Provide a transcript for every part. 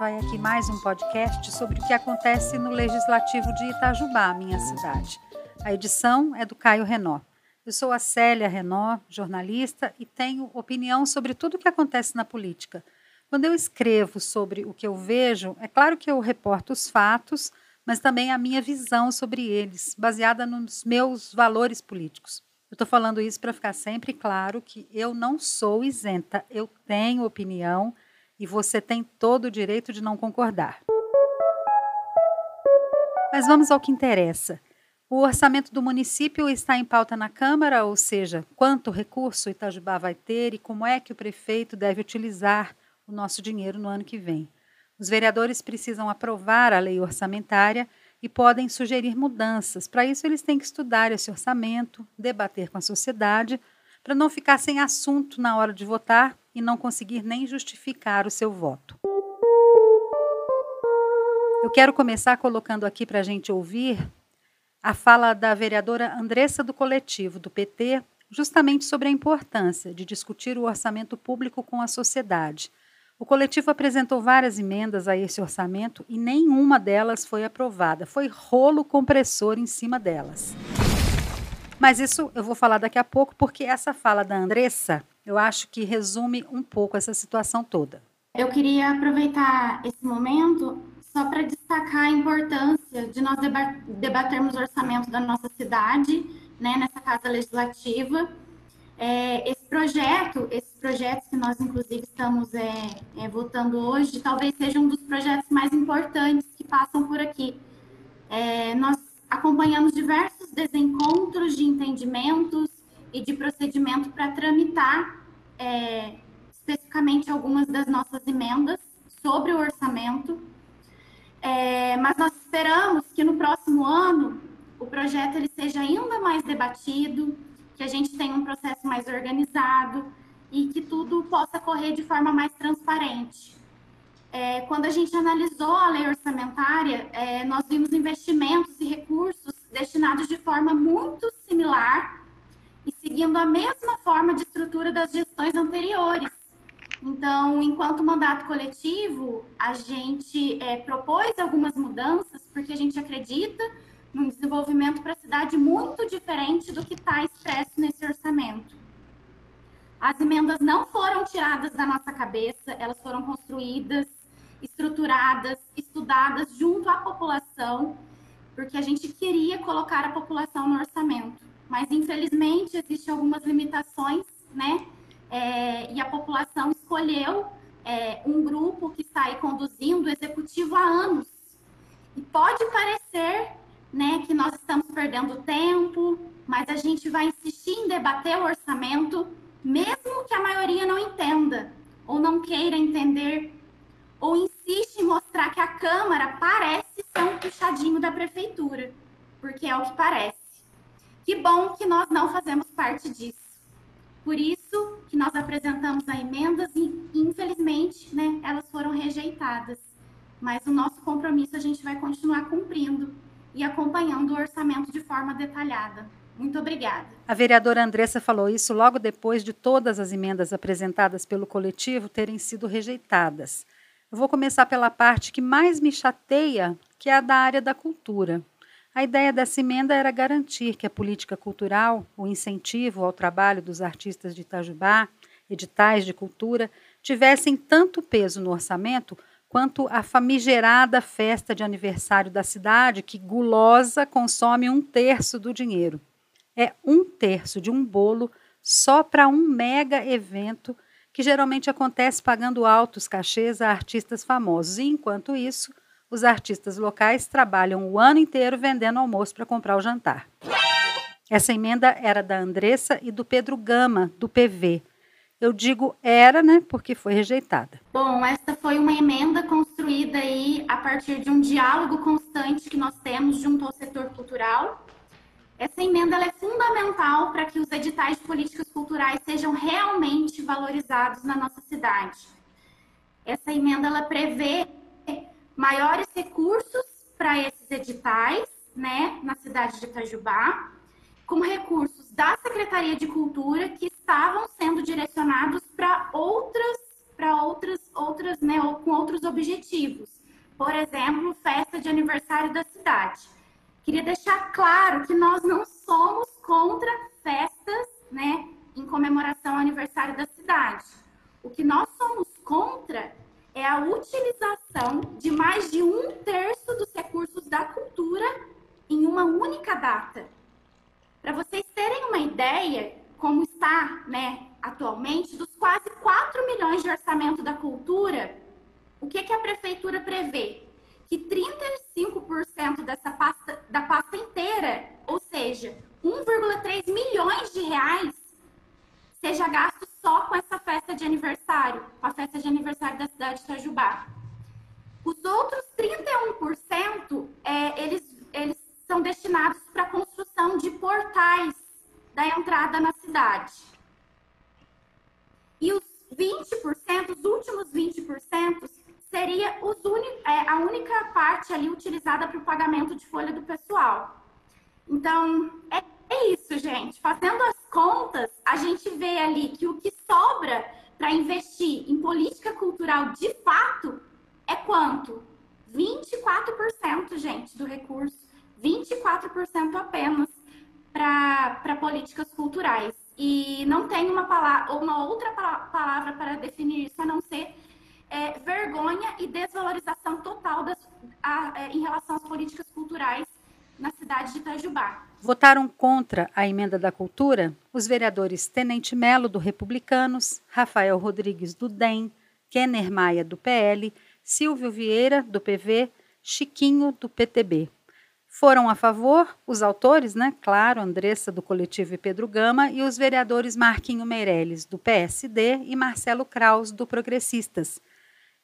vai aqui mais um podcast sobre o que acontece no Legislativo de Itajubá, minha cidade. A edição é do Caio Renó. Eu sou a Célia Renó, jornalista, e tenho opinião sobre tudo o que acontece na política. Quando eu escrevo sobre o que eu vejo, é claro que eu reporto os fatos, mas também a minha visão sobre eles, baseada nos meus valores políticos. Eu estou falando isso para ficar sempre claro que eu não sou isenta, eu tenho opinião e você tem todo o direito de não concordar. Mas vamos ao que interessa. O orçamento do município está em pauta na Câmara, ou seja, quanto recurso Itajubá vai ter e como é que o prefeito deve utilizar o nosso dinheiro no ano que vem. Os vereadores precisam aprovar a lei orçamentária e podem sugerir mudanças. Para isso, eles têm que estudar esse orçamento, debater com a sociedade, para não ficar sem assunto na hora de votar e não conseguir nem justificar o seu voto. Eu quero começar colocando aqui para a gente ouvir a fala da vereadora Andressa do Coletivo, do PT, justamente sobre a importância de discutir o orçamento público com a sociedade. O coletivo apresentou várias emendas a esse orçamento e nenhuma delas foi aprovada. Foi rolo compressor em cima delas. Mas isso eu vou falar daqui a pouco, porque essa fala da Andressa, eu acho que resume um pouco essa situação toda. Eu queria aproveitar esse momento só para destacar a importância de nós debatermos o orçamento da nossa cidade, né, nessa casa legislativa. É, esse projeto, esses projetos que nós inclusive estamos é, é, votando hoje, talvez seja um dos projetos mais importantes que passam por aqui. É, nós acompanhamos diversos desencontros de entendimentos e de procedimento para tramitar é, especificamente algumas das nossas emendas sobre o orçamento. É, mas nós esperamos que no próximo ano o projeto ele seja ainda mais debatido, que a gente tenha um processo mais organizado e que tudo possa correr de forma mais transparente. É, quando a gente analisou a lei orçamentária, é, nós vimos investimentos e recursos destinados de forma muito similar e seguindo a mesma forma de estrutura das gestões anteriores. Então, enquanto mandato coletivo, a gente é, propôs algumas mudanças, porque a gente acredita num desenvolvimento para a cidade muito diferente do que está expresso nesse orçamento. As emendas não foram tiradas da nossa cabeça, elas foram construídas estruturadas, estudadas junto à população, porque a gente queria colocar a população no orçamento. Mas, infelizmente, existem algumas limitações, né? É, e a população escolheu é, um grupo que está aí conduzindo o executivo há anos. E pode parecer né, que nós estamos perdendo tempo, mas a gente vai insistir em debater o orçamento, mesmo que a maioria não entenda ou não queira entender ou insiste em mostrar que a Câmara parece ser um puxadinho da Prefeitura, porque é o que parece. Que bom que nós não fazemos parte disso. Por isso que nós apresentamos a emendas e, infelizmente, né, elas foram rejeitadas. Mas o nosso compromisso a gente vai continuar cumprindo e acompanhando o orçamento de forma detalhada. Muito obrigada. A vereadora Andressa falou isso logo depois de todas as emendas apresentadas pelo coletivo terem sido rejeitadas. Eu vou começar pela parte que mais me chateia, que é a da área da cultura. A ideia dessa emenda era garantir que a política cultural, o incentivo ao trabalho dos artistas de Itajubá, editais de cultura, tivessem tanto peso no orçamento quanto a famigerada festa de aniversário da cidade, que gulosa consome um terço do dinheiro. É um terço de um bolo só para um mega evento que geralmente acontece pagando altos cachês a artistas famosos. E, enquanto isso, os artistas locais trabalham o ano inteiro vendendo almoço para comprar o jantar. Essa emenda era da Andressa e do Pedro Gama, do PV. Eu digo era, né, porque foi rejeitada. Bom, essa foi uma emenda construída aí a partir de um diálogo constante que nós temos junto ao setor cultural essa emenda é fundamental para que os editais de políticas culturais sejam realmente valorizados na nossa cidade. Essa emenda ela prevê maiores recursos para esses editais, né, na cidade de Itajubá, com recursos da Secretaria de Cultura que estavam sendo direcionados para outras para outras outras, né, com outros objetivos. Por exemplo, festa de aniversário da cidade. Queria deixar claro que nós não somos contra festas, né, em comemoração ao aniversário da cidade. O que nós somos contra é a utilização de mais de um terço dos recursos da cultura em uma única data. Para vocês terem uma ideia, como está né, atualmente, dos quase 4 milhões de orçamento da cultura, o que, que a prefeitura prevê? Que 35% dessa pasta, da pasta inteira, ou seja, 1,3 milhões de reais, seja gasto só com essa festa de aniversário, com a festa de aniversário da cidade de Itajubá. Os outros 31%, é, eles, eles são destinados para a construção de portais da entrada na cidade. E os 20%, os últimos 20%, seria os é, a única parte ali utilizada para o pagamento de folha do pessoal. Então, é, é isso, gente. Fazendo as contas, a gente vê ali que o que sobra para investir em política cultural de fato é quanto? 24%, gente, do recurso. 24% apenas para políticas culturais. E não tem uma, palavra, uma outra palavra para definir isso a não ser é, vergonha e desvalorização total das, a, é, em relação às políticas culturais na cidade de Itajubá. Votaram contra a emenda da cultura os vereadores Tenente Melo, do Republicanos, Rafael Rodrigues, do DEM, Kenner Maia, do PL, Silvio Vieira, do PV, Chiquinho, do PTB. Foram a favor os autores, né? Claro, Andressa, do Coletivo e Pedro Gama, e os vereadores Marquinho Meirelles, do PSD, e Marcelo Kraus, do Progressistas.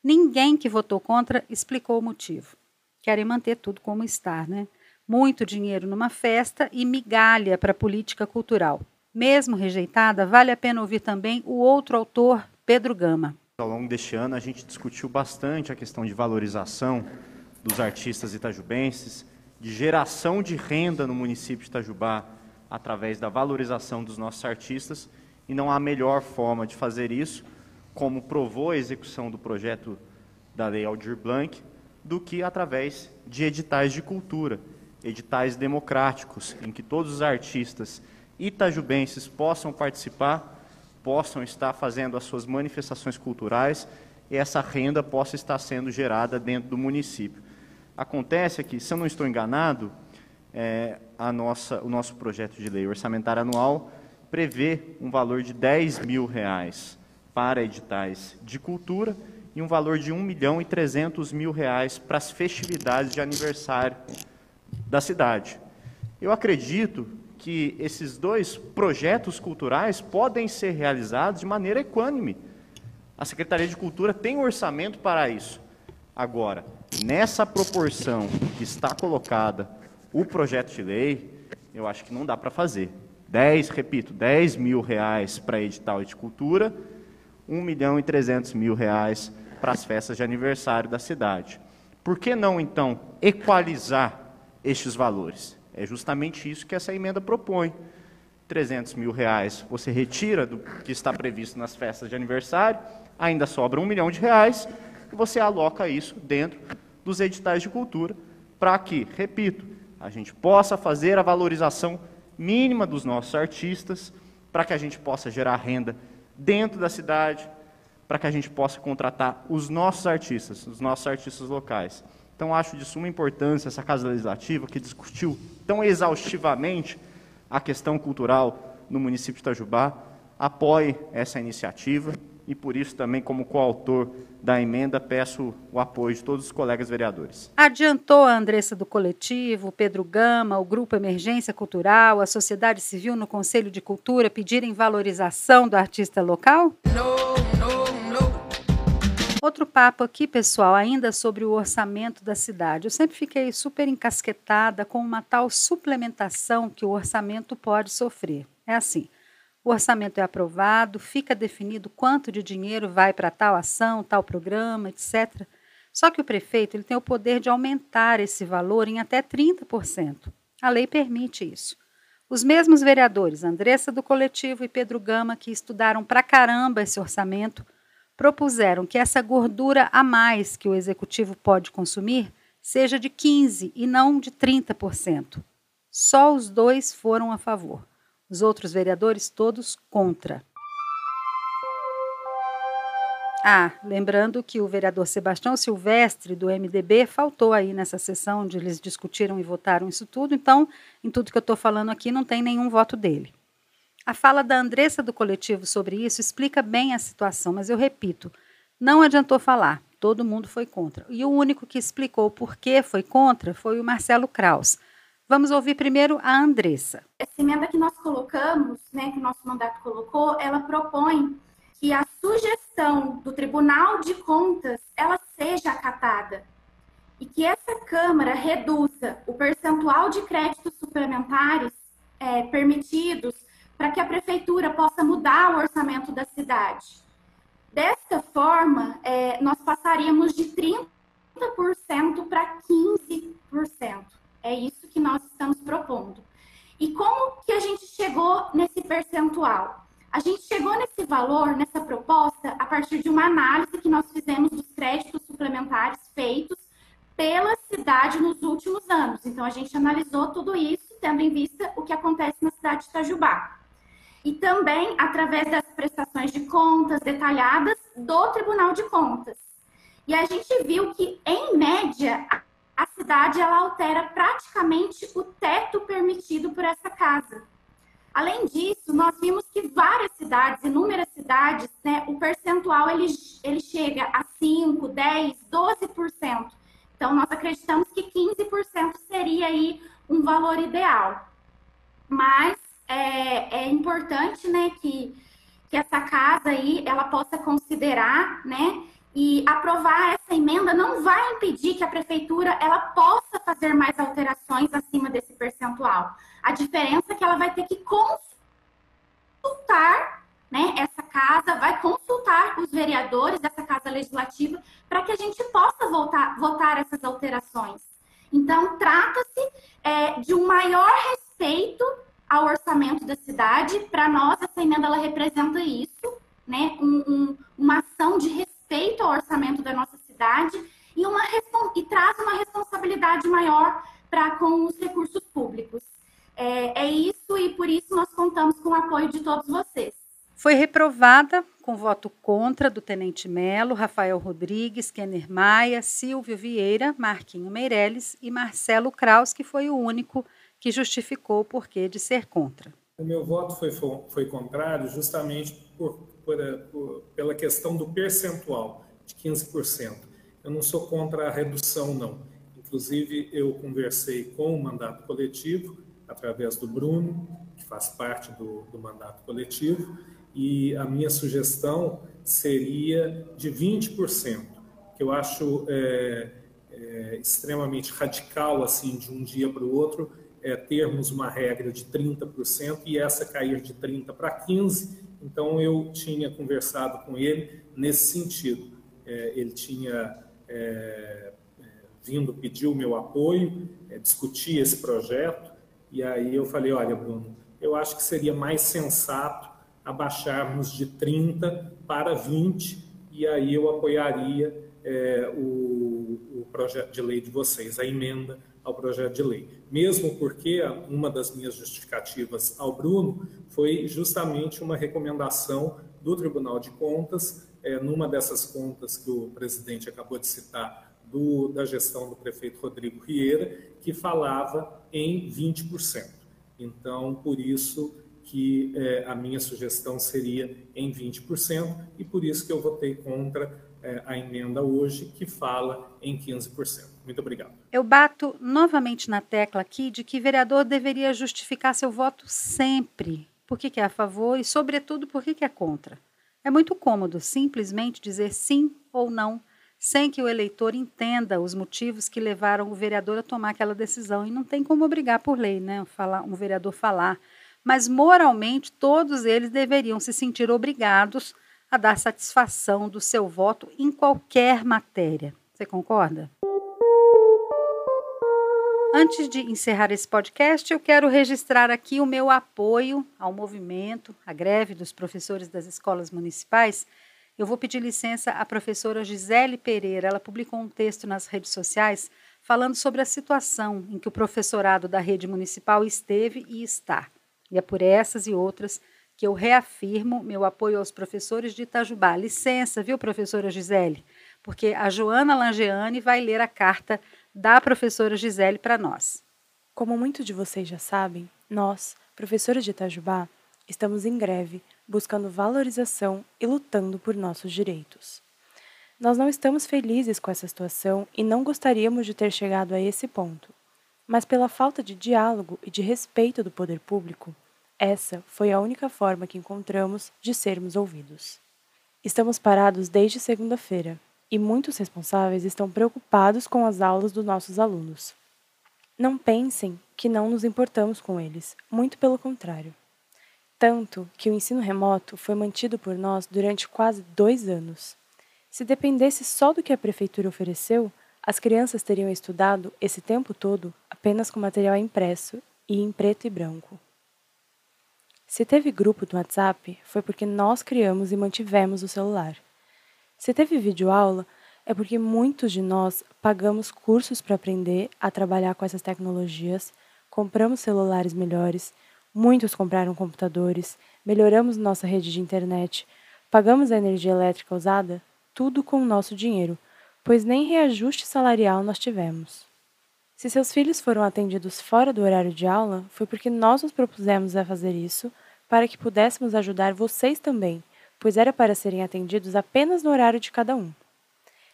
Ninguém que votou contra explicou o motivo. Querem manter tudo como está, né? Muito dinheiro numa festa e migalha para a política cultural. Mesmo rejeitada, vale a pena ouvir também o outro autor, Pedro Gama. Ao longo deste ano, a gente discutiu bastante a questão de valorização dos artistas itajubenses, de geração de renda no município de Itajubá através da valorização dos nossos artistas, e não há melhor forma de fazer isso, como provou a execução do projeto da Lei Aldir Blanc, do que através de editais de cultura editais democráticos, em que todos os artistas itajubenses possam participar, possam estar fazendo as suas manifestações culturais e essa renda possa estar sendo gerada dentro do município. Acontece que, se eu não estou enganado, é, a nossa, o nosso projeto de lei orçamentária anual prevê um valor de 10 mil reais para editais de cultura e um valor de 1 milhão e 300 mil reais para as festividades de aniversário da cidade. Eu acredito que esses dois projetos culturais podem ser realizados de maneira equânime. A Secretaria de Cultura tem um orçamento para isso. Agora, nessa proporção que está colocada o projeto de lei, eu acho que não dá para fazer. 10, repito, 10 mil reais para edital de cultura, 1 milhão e 300 mil reais para as festas de aniversário da cidade. Por que não, então, equalizar estes valores. É justamente isso que essa emenda propõe. 300 mil reais você retira do que está previsto nas festas de aniversário, ainda sobra um milhão de reais, e você aloca isso dentro dos editais de cultura, para que, repito, a gente possa fazer a valorização mínima dos nossos artistas, para que a gente possa gerar renda dentro da cidade, para que a gente possa contratar os nossos artistas, os nossos artistas locais. Então, acho de suma importância essa Casa Legislativa, que discutiu tão exaustivamente a questão cultural no município de Itajubá, apoie essa iniciativa e, por isso, também, como coautor da emenda, peço o apoio de todos os colegas vereadores. Adiantou a Andressa do Coletivo, Pedro Gama, o Grupo Emergência Cultural, a sociedade civil no Conselho de Cultura pedirem valorização do artista local? Não. Outro papo aqui, pessoal, ainda sobre o orçamento da cidade. Eu sempre fiquei super encasquetada com uma tal suplementação que o orçamento pode sofrer. É assim: o orçamento é aprovado, fica definido quanto de dinheiro vai para tal ação, tal programa, etc. Só que o prefeito ele tem o poder de aumentar esse valor em até 30%. A lei permite isso. Os mesmos vereadores, Andressa do Coletivo e Pedro Gama, que estudaram pra caramba esse orçamento, propuseram que essa gordura a mais que o executivo pode consumir seja de 15% e não de 30%. Só os dois foram a favor. Os outros vereadores todos contra. Ah, lembrando que o vereador Sebastião Silvestre, do MDB, faltou aí nessa sessão onde eles discutiram e votaram isso tudo, então, em tudo que eu estou falando aqui, não tem nenhum voto dele. A fala da Andressa do coletivo sobre isso explica bem a situação, mas eu repito, não adiantou falar, todo mundo foi contra. E o único que explicou por que foi contra foi o Marcelo Kraus. Vamos ouvir primeiro a Andressa. Essa emenda que nós colocamos, né, que o nosso mandato colocou, ela propõe que a sugestão do Tribunal de Contas ela seja acatada e que essa Câmara reduza o percentual de créditos suplementares é, permitidos para que a Prefeitura possa mudar o orçamento da cidade. Desta forma, é, nós passaríamos de 30% para 15%. É isso que nós estamos propondo. E como que a gente chegou nesse percentual? A gente chegou nesse valor, nessa proposta, a partir de uma análise que nós fizemos dos créditos suplementares feitos pela cidade nos últimos anos. Então, a gente analisou tudo isso, tendo em vista o que acontece na cidade de Itajubá. E também através das prestações de contas detalhadas do Tribunal de Contas. E a gente viu que, em média, a cidade ela altera praticamente o teto permitido por essa casa. Além disso, nós vimos que várias cidades, inúmeras cidades, né, o percentual ele, ele chega a 5, 10, 12%. Então, nós acreditamos que 15% seria aí um valor ideal. Mas é, é importante né, que, que essa casa aí ela possa considerar né, e aprovar essa emenda não vai impedir que a prefeitura ela possa fazer mais alterações acima desse percentual. A diferença é que ela vai ter que consultar, né, essa casa, vai consultar os vereadores dessa casa legislativa para que a gente possa voltar, votar essas alterações. Então, trata-se é, de um maior respeito ao orçamento da cidade. Para nós, essa emenda ela representa isso, né, um, um, uma ação de respeito ao orçamento da nossa cidade e, uma, e traz uma responsabilidade maior para com os recursos públicos. É, é isso e por isso nós contamos com o apoio de todos vocês. Foi reprovada com voto contra do Tenente Melo, Rafael Rodrigues, Kenner Maia, Silvio Vieira, Marquinho Meirelles e Marcelo Kraus, que foi o único que justificou o porquê de ser contra. O meu voto foi, foi contrário justamente por por, por, pela questão do percentual de 15%. Eu não sou contra a redução, não. Inclusive, eu conversei com o mandato coletivo, através do Bruno, que faz parte do, do mandato coletivo, e a minha sugestão seria de 20%, que eu acho é, é, extremamente radical, assim, de um dia para o outro, é, termos uma regra de 30% e essa cair de 30% para 15%, então, eu tinha conversado com ele nesse sentido. É, ele tinha é, é, vindo pedir o meu apoio, é, discutir esse projeto, e aí eu falei: olha, Bruno, eu acho que seria mais sensato abaixarmos de 30 para 20, e aí eu apoiaria é, o, o projeto de lei de vocês, a emenda ao projeto de lei. Mesmo porque uma das minhas justificativas ao Bruno foi justamente uma recomendação do Tribunal de Contas, é, numa dessas contas que o presidente acabou de citar, do, da gestão do prefeito Rodrigo Rieira, que falava em 20%. Então, por isso que é, a minha sugestão seria em 20%, e por isso que eu votei contra é, a emenda hoje, que fala em 15%. Muito obrigado. Eu bato novamente na tecla aqui de que vereador deveria justificar seu voto sempre. Por que, que é a favor e, sobretudo, por que, que é contra. É muito cômodo simplesmente dizer sim ou não, sem que o eleitor entenda os motivos que levaram o vereador a tomar aquela decisão. E não tem como obrigar por lei, né? Falar, um vereador falar. Mas moralmente, todos eles deveriam se sentir obrigados a dar satisfação do seu voto em qualquer matéria. Você concorda? Antes de encerrar esse podcast, eu quero registrar aqui o meu apoio ao movimento, à greve dos professores das escolas municipais, eu vou pedir licença à professora Gisele Pereira. Ela publicou um texto nas redes sociais falando sobre a situação em que o professorado da rede municipal esteve e está. E é por essas e outras que eu reafirmo meu apoio aos professores de Itajubá. Licença, viu, professora Gisele? Porque a Joana Langeani vai ler a carta da professora Gisele para nós. Como muitos de vocês já sabem, nós, professores de Itajubá, estamos em greve, buscando valorização e lutando por nossos direitos. Nós não estamos felizes com essa situação e não gostaríamos de ter chegado a esse ponto. Mas, pela falta de diálogo e de respeito do poder público, essa foi a única forma que encontramos de sermos ouvidos. Estamos parados desde segunda-feira e muitos responsáveis estão preocupados com as aulas dos nossos alunos. Não pensem que não nos importamos com eles, muito pelo contrário. Tanto que o ensino remoto foi mantido por nós durante quase dois anos. Se dependesse só do que a prefeitura ofereceu, as crianças teriam estudado esse tempo todo apenas com material impresso e em preto e branco. Se teve grupo do WhatsApp, foi porque nós criamos e mantivemos o celular. Se teve videoaula, é porque muitos de nós pagamos cursos para aprender a trabalhar com essas tecnologias, compramos celulares melhores, muitos compraram computadores, melhoramos nossa rede de internet, pagamos a energia elétrica usada, tudo com o nosso dinheiro, pois nem reajuste salarial nós tivemos. Se seus filhos foram atendidos fora do horário de aula, foi porque nós nos propusemos a fazer isso para que pudéssemos ajudar vocês também, pois era para serem atendidos apenas no horário de cada um.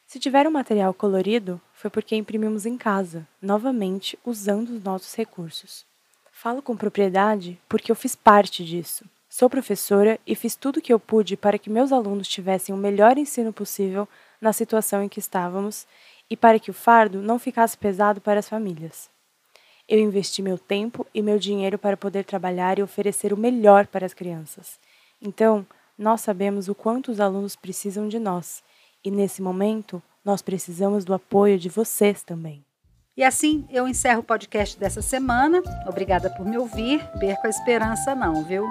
Se tiveram material colorido, foi porque imprimimos em casa, novamente usando os nossos recursos. Falo com propriedade porque eu fiz parte disso. Sou professora e fiz tudo o que eu pude para que meus alunos tivessem o melhor ensino possível na situação em que estávamos e para que o fardo não ficasse pesado para as famílias. Eu investi meu tempo e meu dinheiro para poder trabalhar e oferecer o melhor para as crianças. Então, nós sabemos o quanto os alunos precisam de nós, e nesse momento, nós precisamos do apoio de vocês também. E assim eu encerro o podcast dessa semana. Obrigada por me ouvir. Perca a esperança, não, viu?